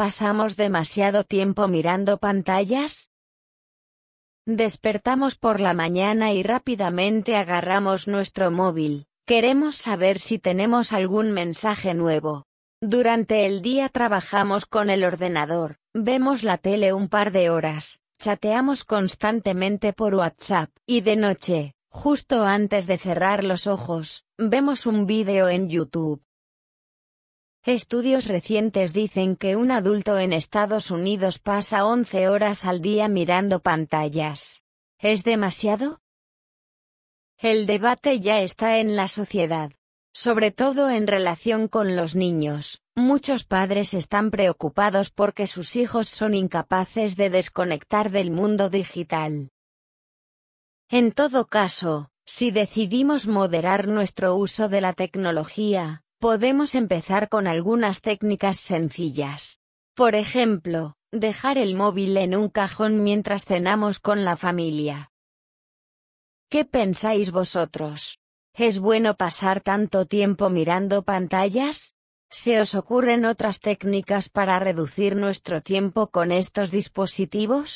¿Pasamos demasiado tiempo mirando pantallas? Despertamos por la mañana y rápidamente agarramos nuestro móvil. Queremos saber si tenemos algún mensaje nuevo. Durante el día trabajamos con el ordenador, vemos la tele un par de horas, chateamos constantemente por WhatsApp, y de noche, justo antes de cerrar los ojos, vemos un vídeo en YouTube. Estudios recientes dicen que un adulto en Estados Unidos pasa 11 horas al día mirando pantallas. ¿Es demasiado? El debate ya está en la sociedad. Sobre todo en relación con los niños, muchos padres están preocupados porque sus hijos son incapaces de desconectar del mundo digital. En todo caso, si decidimos moderar nuestro uso de la tecnología, Podemos empezar con algunas técnicas sencillas. Por ejemplo, dejar el móvil en un cajón mientras cenamos con la familia. ¿Qué pensáis vosotros? ¿Es bueno pasar tanto tiempo mirando pantallas? ¿Se os ocurren otras técnicas para reducir nuestro tiempo con estos dispositivos?